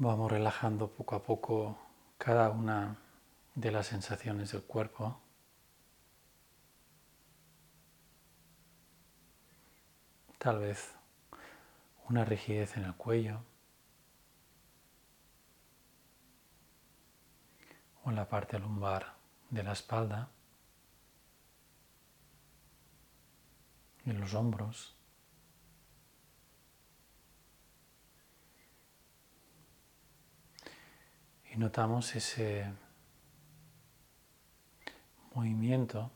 Vamos relajando poco a poco cada una de las sensaciones del cuerpo. Tal vez una rigidez en el cuello o en la parte lumbar de la espalda, en los hombros. Notamos ese movimiento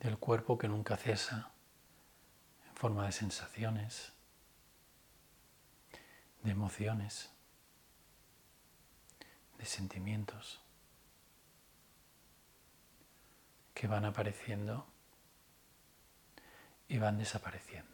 del cuerpo que nunca cesa en forma de sensaciones, de emociones, de sentimientos que van apareciendo y van desapareciendo.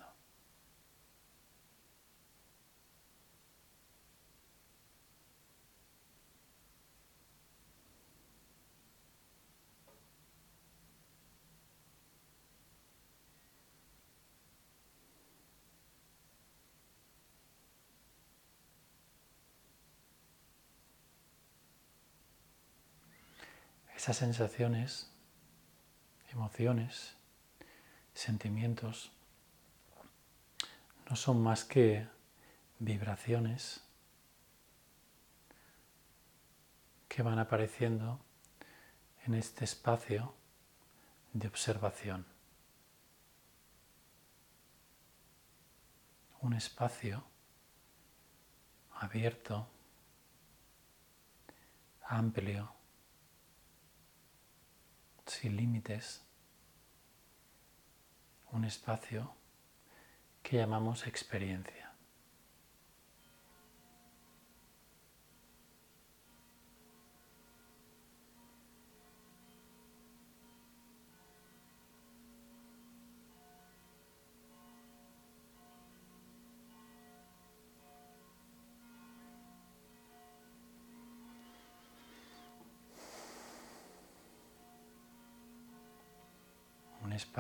Esas sensaciones, emociones, sentimientos no son más que vibraciones que van apareciendo en este espacio de observación. Un espacio abierto, amplio, sin límites, un espacio que llamamos experiencia.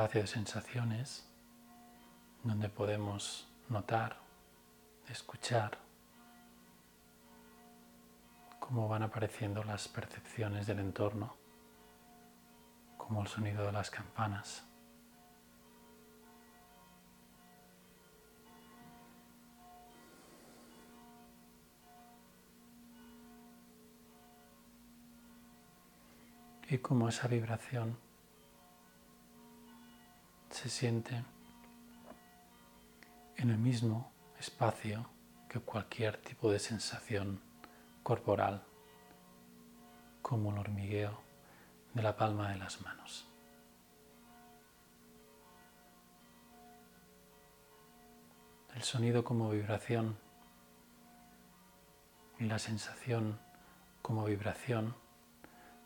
Espacio de sensaciones donde podemos notar, escuchar cómo van apareciendo las percepciones del entorno, como el sonido de las campanas. Y cómo esa vibración se siente en el mismo espacio que cualquier tipo de sensación corporal, como el hormigueo de la palma de las manos. El sonido como vibración y la sensación como vibración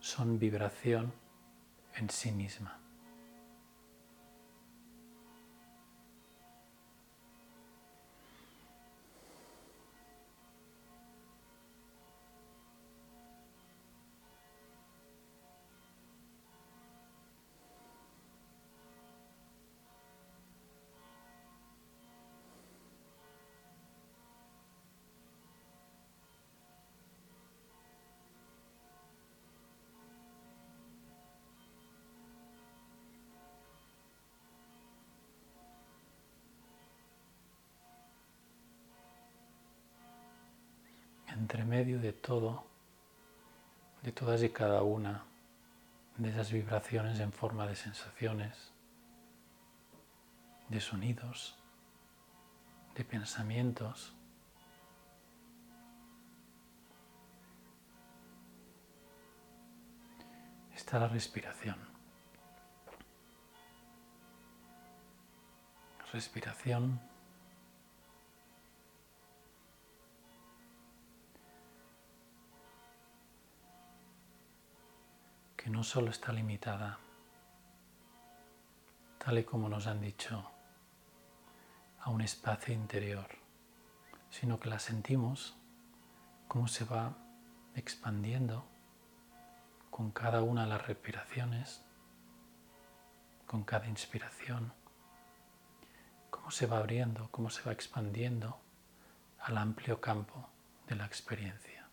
son vibración en sí misma. Entre medio de todo, de todas y cada una de esas vibraciones en forma de sensaciones, de sonidos, de pensamientos. Está la respiración. Respiración que no solo está limitada, tal y como nos han dicho, a un espacio interior, sino que la sentimos como se va expandiendo con cada una de las respiraciones, con cada inspiración, cómo se va abriendo, cómo se va expandiendo al amplio campo de la experiencia,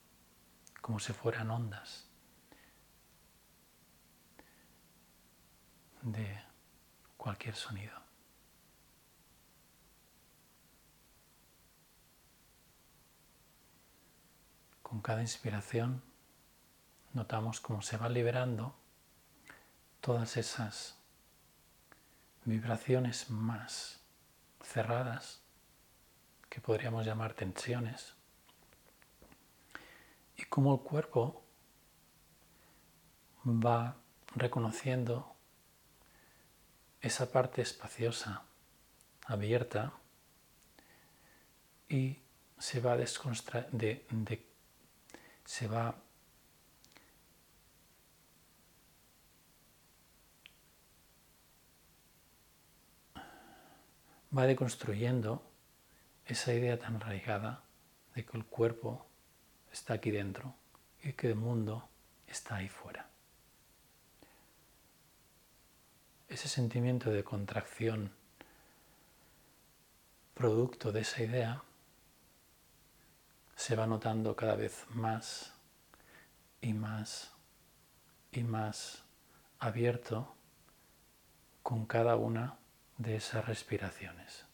como si fueran ondas de cualquier sonido. Con cada inspiración notamos cómo se va liberando todas esas vibraciones más cerradas que podríamos llamar tensiones y cómo el cuerpo va reconociendo esa parte espaciosa, abierta y se va de, de, se va va deconstruyendo esa idea tan arraigada de que el cuerpo está aquí dentro y que el mundo está ahí fuera. Ese sentimiento de contracción producto de esa idea se va notando cada vez más y más y más abierto con cada una de esas respiraciones.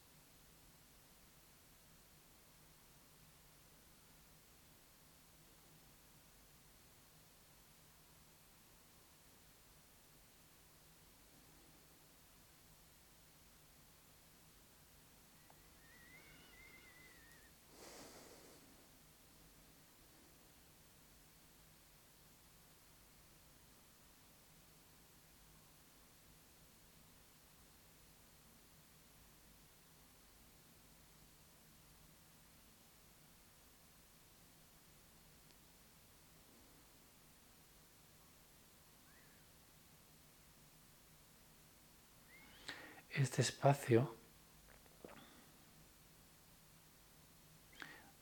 Este espacio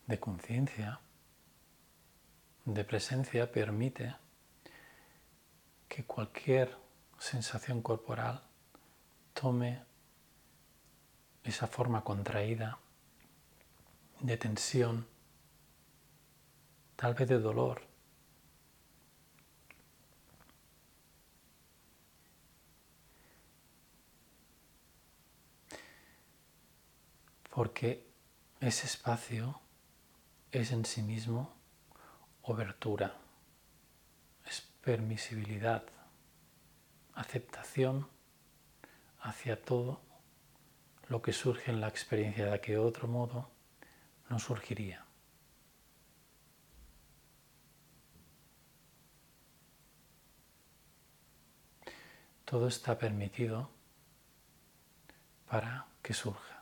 de conciencia, de presencia, permite que cualquier sensación corporal tome esa forma contraída de tensión, tal vez de dolor, porque ese espacio es en sí mismo obertura, es permisibilidad, aceptación hacia todo lo que surge en la experiencia de que de otro modo no surgiría. Todo está permitido para que surja.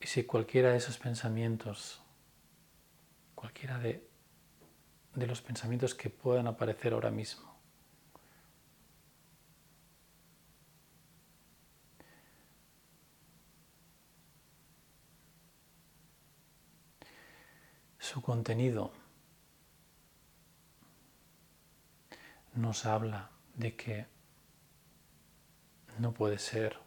Y si cualquiera de esos pensamientos, cualquiera de, de los pensamientos que puedan aparecer ahora mismo, su contenido nos habla de que no puede ser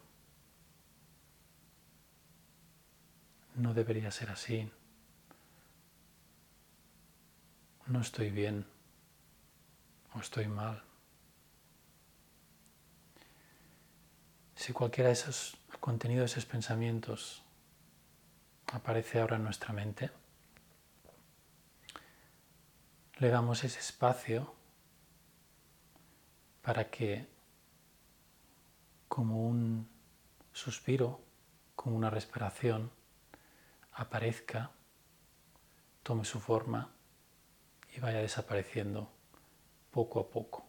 no debería ser así, no estoy bien o estoy mal. Si cualquiera de esos contenidos, esos pensamientos aparece ahora en nuestra mente, le damos ese espacio para que como un suspiro, como una respiración, aparezca, tome su forma y vaya desapareciendo poco a poco.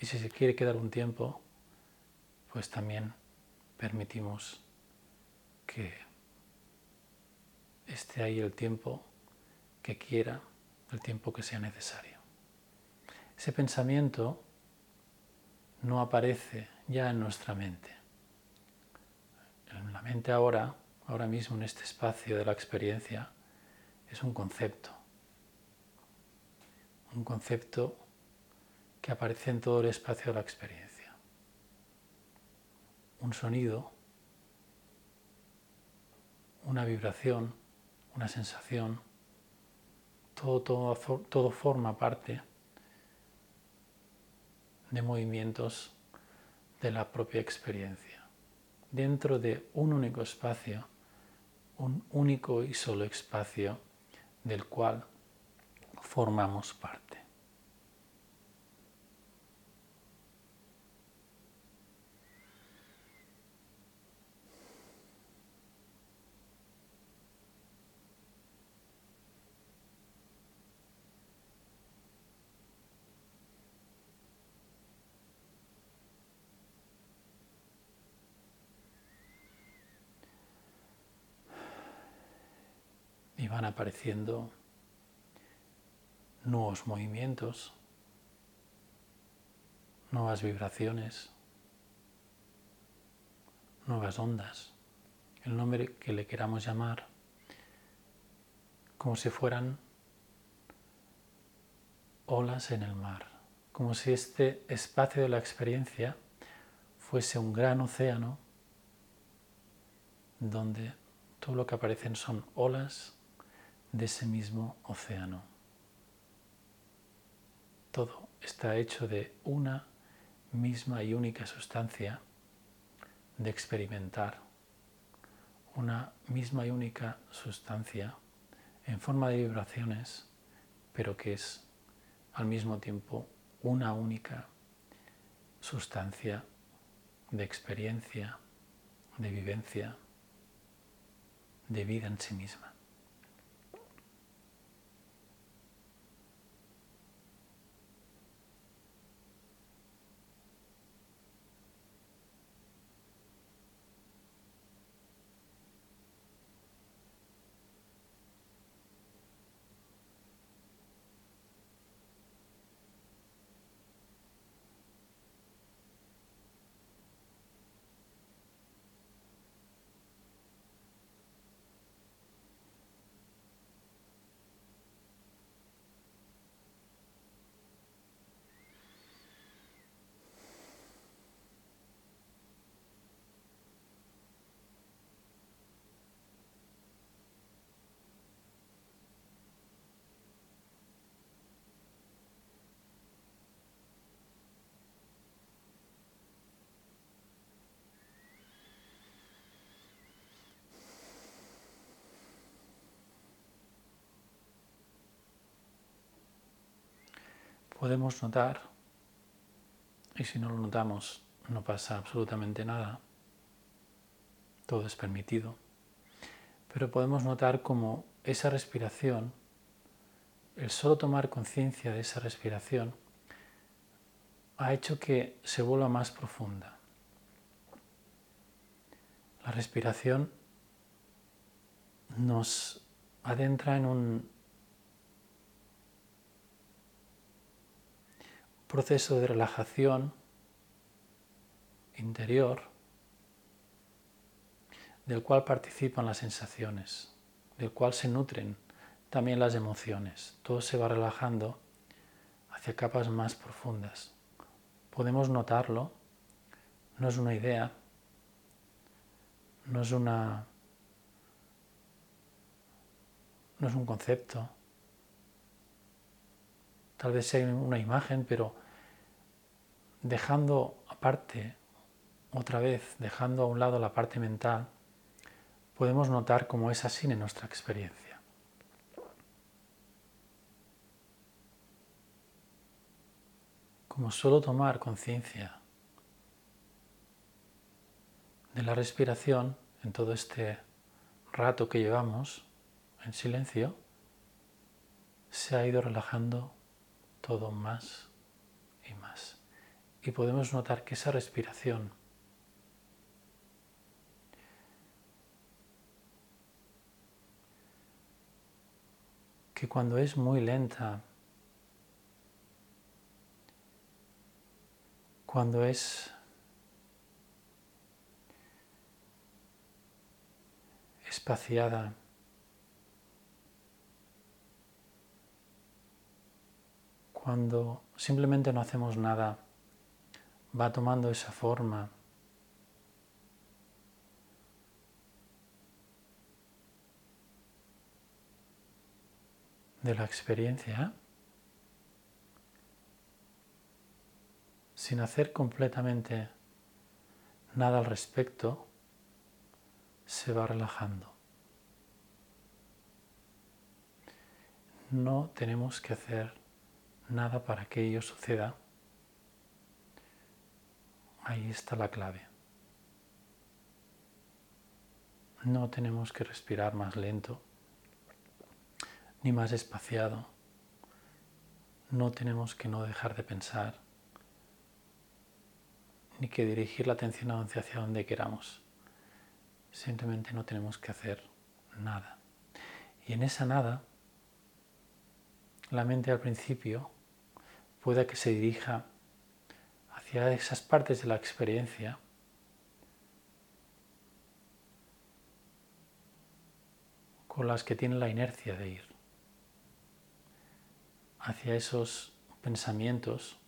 Y si se quiere quedar un tiempo, pues también permitimos que esté ahí el tiempo que quiera, el tiempo que sea necesario. Ese pensamiento no aparece ya en nuestra mente. En la mente ahora ahora mismo en este espacio de la experiencia es un concepto. Un concepto que aparece en todo el espacio de la experiencia. Un sonido una vibración, una sensación, todo, todo, todo forma parte de movimientos de la propia experiencia. Dentro de un único espacio, un único y solo espacio del cual formamos parte. y van apareciendo nuevos movimientos, nuevas vibraciones, nuevas ondas, el nombre que le queramos llamar, como si fueran olas en el mar, como si este espacio de la experiencia fuese un gran océano donde todo lo que aparecen son olas de ese mismo océano. Todo está hecho de una misma y única sustancia de experimentar, una misma y única sustancia en forma de vibraciones, pero que es al mismo tiempo una única sustancia de experiencia, de vivencia, de vida en sí misma. Podemos notar, y si no lo notamos no pasa absolutamente nada, todo es permitido, pero podemos notar como esa respiración, el solo tomar conciencia de esa respiración, ha hecho que se vuelva más profunda. La respiración nos adentra en un proceso de relajación interior del cual participan las sensaciones, del cual se nutren también las emociones. Todo se va relajando hacia capas más profundas. Podemos notarlo, no es una idea, no es una no es un concepto. Tal vez sea una imagen, pero dejando aparte, otra vez, dejando a un lado la parte mental, podemos notar cómo es así en nuestra experiencia. Como solo tomar conciencia de la respiración en todo este rato que llevamos en silencio, se ha ido relajando todo más y podemos notar que esa respiración que cuando es muy lenta, cuando es espaciada, cuando simplemente no hacemos nada, va tomando esa forma. de la experiencia sin hacer completamente nada al respecto, se va relajando. No tenemos que hacer nada para que ello suceda. Ahí está la clave. No tenemos que respirar más lento ni más espaciado. No tenemos que no dejar de pensar ni que dirigir la atención hacia donde queramos. Simplemente no tenemos que hacer nada. Y en esa nada, la mente al principio puede que se dirija hacia esas partes de la experiencia con las que tiene la inercia de ir, hacia esos pensamientos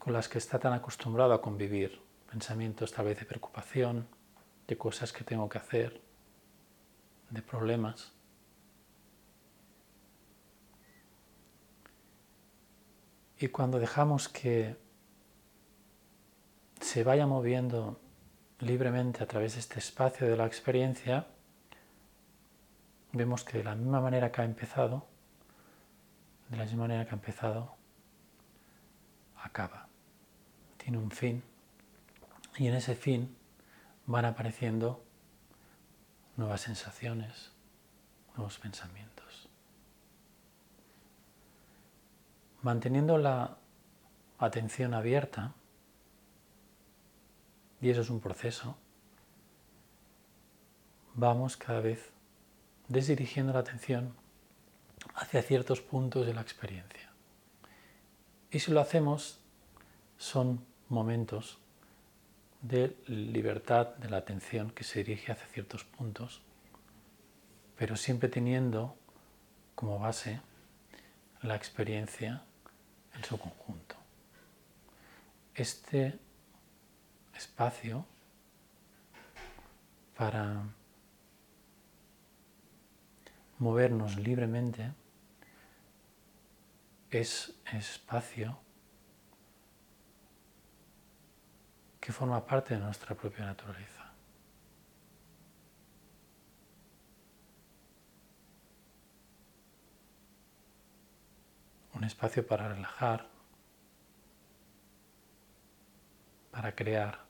con las que está tan acostumbrado a convivir, pensamientos tal vez de preocupación, de cosas que tengo que hacer, de problemas. Y cuando dejamos que se vaya moviendo libremente a través de este espacio de la experiencia, vemos que de la misma manera que ha empezado, de la misma manera que ha empezado, acaba tiene un fin y en ese fin van apareciendo nuevas sensaciones, nuevos pensamientos. Manteniendo la atención abierta, y eso es un proceso, vamos cada vez desdirigiendo la atención hacia ciertos puntos de la experiencia. Y si lo hacemos, son momentos de libertad de la atención que se dirige hacia ciertos puntos, pero siempre teniendo como base la experiencia en su conjunto. Este espacio para movernos libremente es espacio que forma parte de nuestra propia naturaleza. Un espacio para relajar, para crear,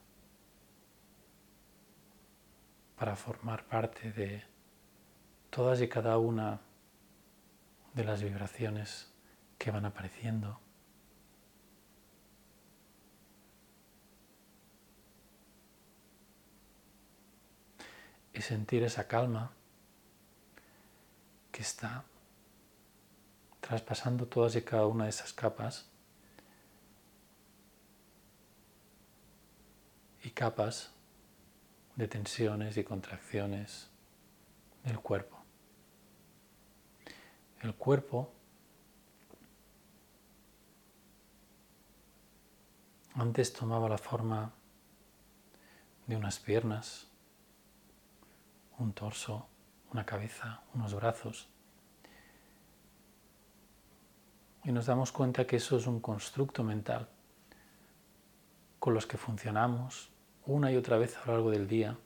para formar parte de todas y cada una de las vibraciones que van apareciendo. Y sentir esa calma que está traspasando todas y cada una de esas capas y capas de tensiones y contracciones del cuerpo. El cuerpo antes tomaba la forma de unas piernas, un torso, una cabeza, unos brazos. Y nos damos cuenta que eso es un constructo mental con los que funcionamos una y otra vez a lo largo del día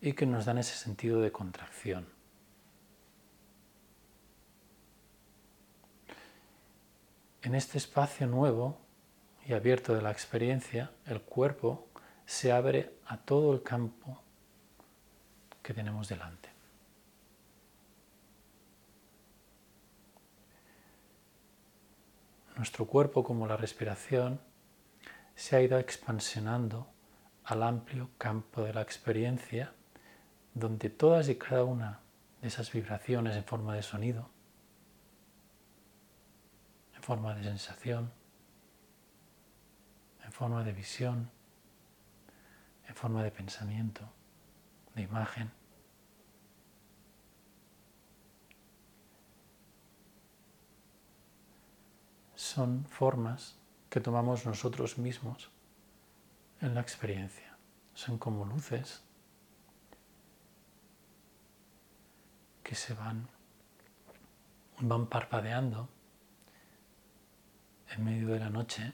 y que nos dan ese sentido de contracción. En este espacio nuevo y abierto de la experiencia, el cuerpo se abre a todo el campo que tenemos delante. Nuestro cuerpo, como la respiración, se ha ido expansionando al amplio campo de la experiencia, donde todas y cada una de esas vibraciones en forma de sonido, en forma de sensación, en forma de visión, en forma de pensamiento, de imagen, son formas que tomamos nosotros mismos en la experiencia. son como luces que se van, van parpadeando en medio de la noche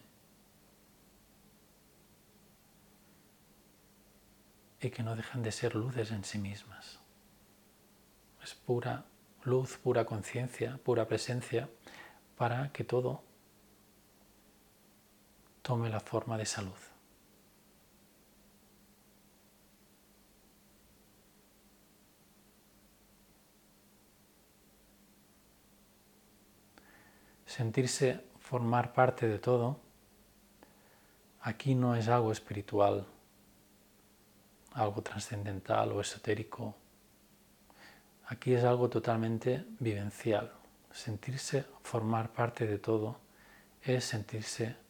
y que no dejan de ser luces en sí mismas. Es pura luz, pura conciencia, pura presencia para que todo tome la forma de salud. Sentirse formar parte de todo, aquí no es algo espiritual, algo trascendental o esotérico. Aquí es algo totalmente vivencial. Sentirse formar parte de todo es sentirse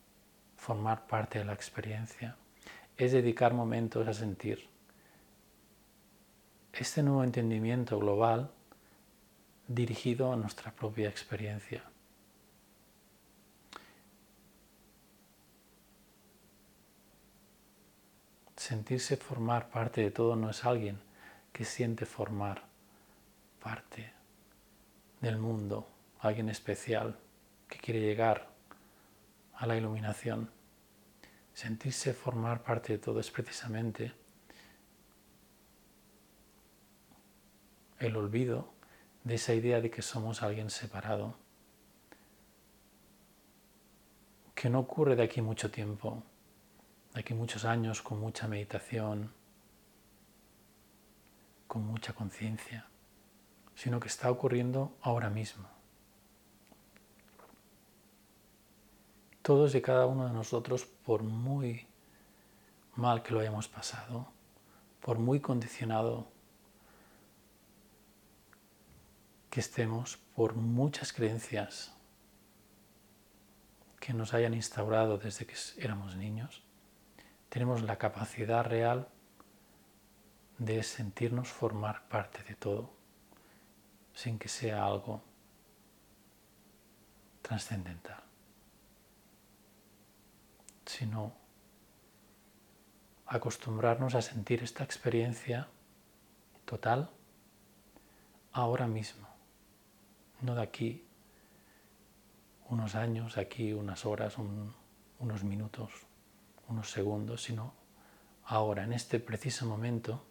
formar parte de la experiencia, es dedicar momentos a sentir. Este nuevo entendimiento global dirigido a nuestra propia experiencia. Sentirse formar parte de todo no es alguien que siente formar parte del mundo, alguien especial que quiere llegar a la iluminación. Sentirse formar parte de todo es precisamente el olvido de esa idea de que somos alguien separado, que no ocurre de aquí mucho tiempo, de aquí muchos años con mucha meditación, con mucha conciencia, sino que está ocurriendo ahora mismo. Todos y cada uno de nosotros, por muy mal que lo hayamos pasado, por muy condicionado que estemos, por muchas creencias que nos hayan instaurado desde que éramos niños, tenemos la capacidad real de sentirnos formar parte de todo, sin que sea algo trascendental sino acostumbrarnos a sentir esta experiencia total ahora mismo, no de aquí unos años, aquí unas horas, unos minutos, unos segundos, sino ahora, en este preciso momento,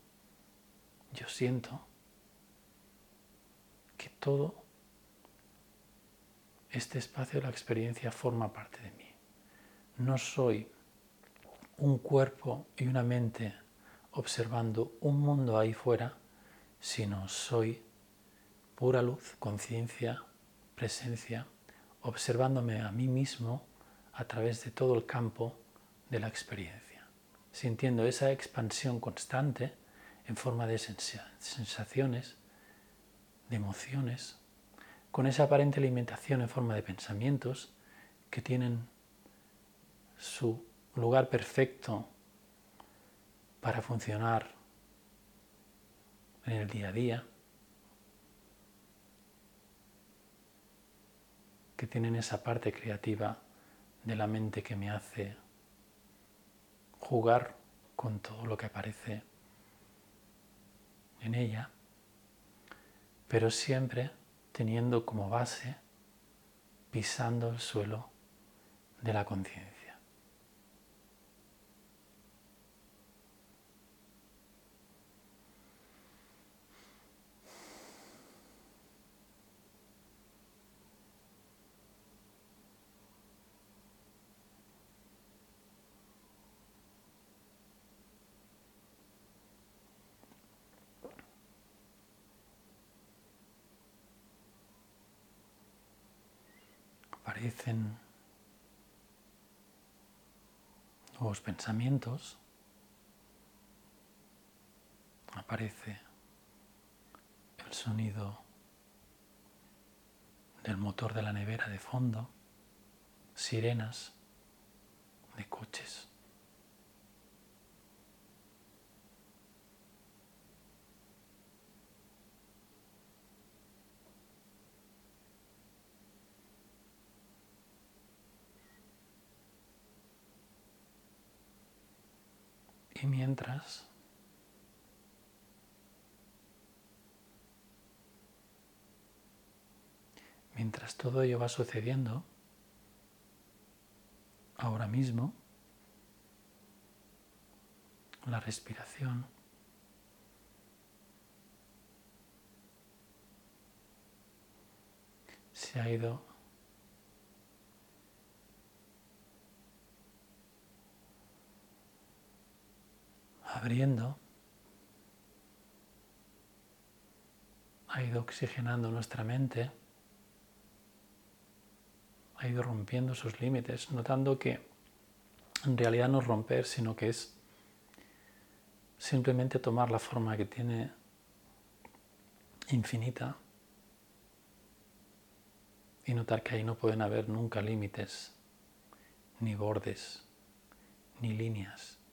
yo siento que todo este espacio la experiencia forma parte de mí no soy un cuerpo y una mente observando un mundo ahí fuera, sino soy pura luz, conciencia, presencia, observándome a mí mismo a través de todo el campo de la experiencia, sintiendo esa expansión constante en forma de sensaciones, de emociones, con esa aparente alimentación en forma de pensamientos que tienen su lugar perfecto para funcionar en el día a día, que tienen esa parte creativa de la mente que me hace jugar con todo lo que aparece en ella, pero siempre teniendo como base pisando el suelo de la conciencia. Aparecen nuevos pensamientos, aparece el sonido del motor de la nevera de fondo, sirenas de coches. Mientras mientras todo ello va sucediendo, ahora mismo, la respiración se ha ido abriendo, ha ido oxigenando nuestra mente, ha ido rompiendo sus límites, notando que en realidad no es romper, sino que es simplemente tomar la forma que tiene infinita y notar que ahí no pueden haber nunca límites, ni bordes, ni líneas.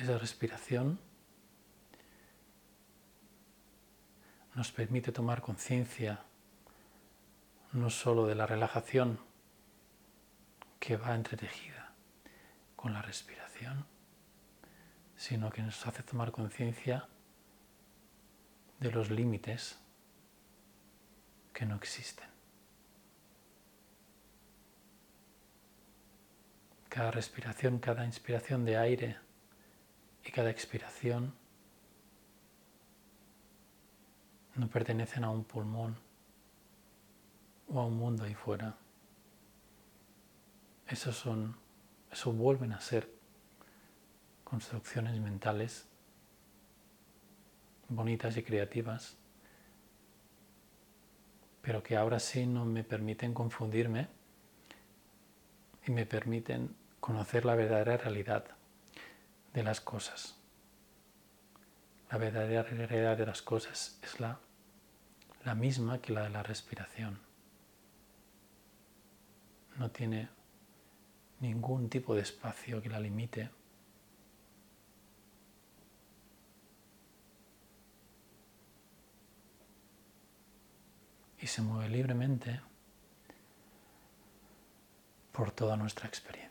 Esa respiración nos permite tomar conciencia no solo de la relajación que va entretejida con la respiración, sino que nos hace tomar conciencia de los límites que no existen. Cada respiración, cada inspiración de aire y cada expiración no pertenecen a un pulmón o a un mundo ahí fuera. Esos son, eso vuelven a ser construcciones mentales bonitas y creativas, pero que ahora sí no me permiten confundirme y me permiten conocer la verdadera realidad de las cosas. La verdadera realidad de las cosas es la, la misma que la de la respiración. No tiene ningún tipo de espacio que la limite y se mueve libremente por toda nuestra experiencia.